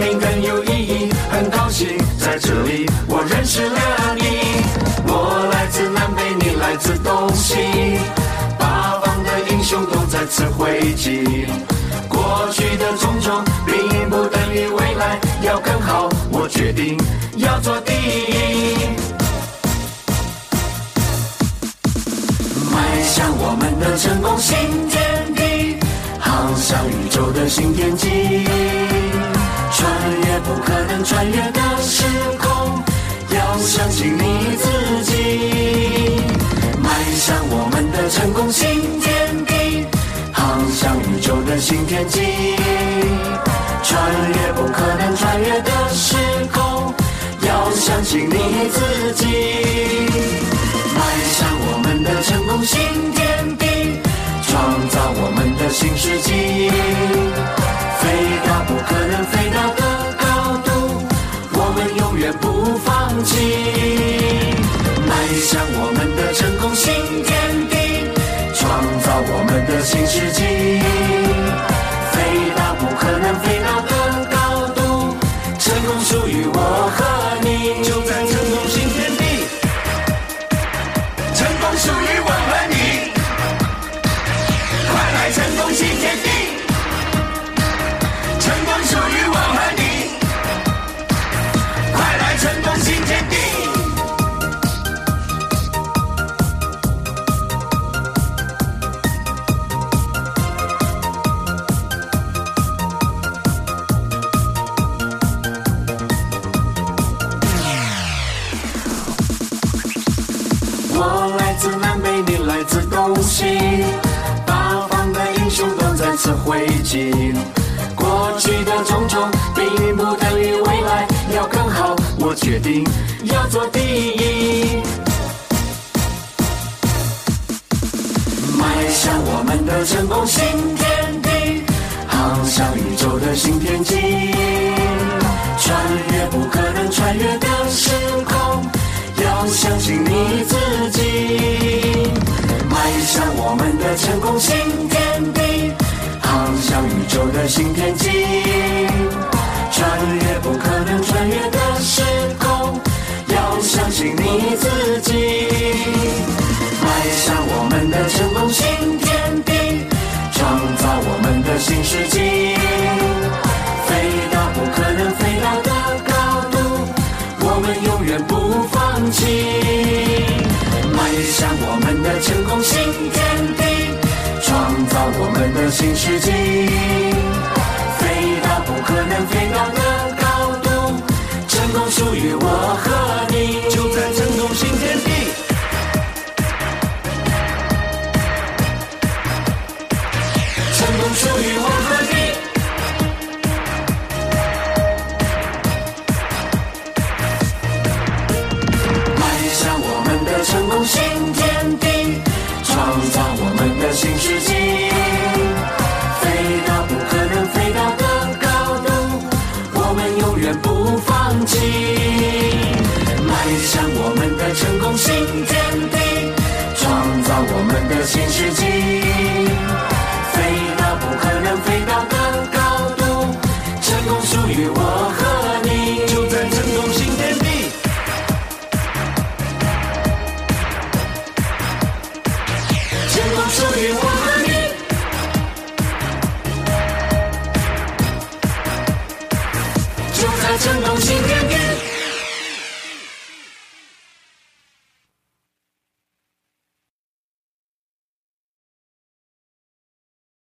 命更有意义。很高兴在这里我认识了你。我来自南北，你来自东西，八方的英雄都在此汇集。过去的种种并不等于未来要更好，我决定要做第一。迈向我们的成功新天地，航向宇宙的新天际，穿越不可能穿越的时空，要相信你自己。迈向我们的成功新天地，航向宇宙的新天际，穿越不可能穿越的时空，要相信你自己。新世纪，来自东西，八方的英雄都在此汇集。过去的种种并不等于未来要更好，我决定要做第一。迈向我们的成功新天地，航向宇宙的新天际，穿越不可能穿越的时空，要相信你自己。新天际，穿越不可能穿越的时空，要相信你自己。迈向我们的成功新天地，创造我们的新世纪，飞到不可能飞到的高度，我们永远不放弃。迈向我们的成功新天地，创造我们的新世纪，能飞到的高度，成功属于我和不放弃。迈向我们的成功新天地，创造我们的新世纪，飞到不可能飞到的高度，成功属于我和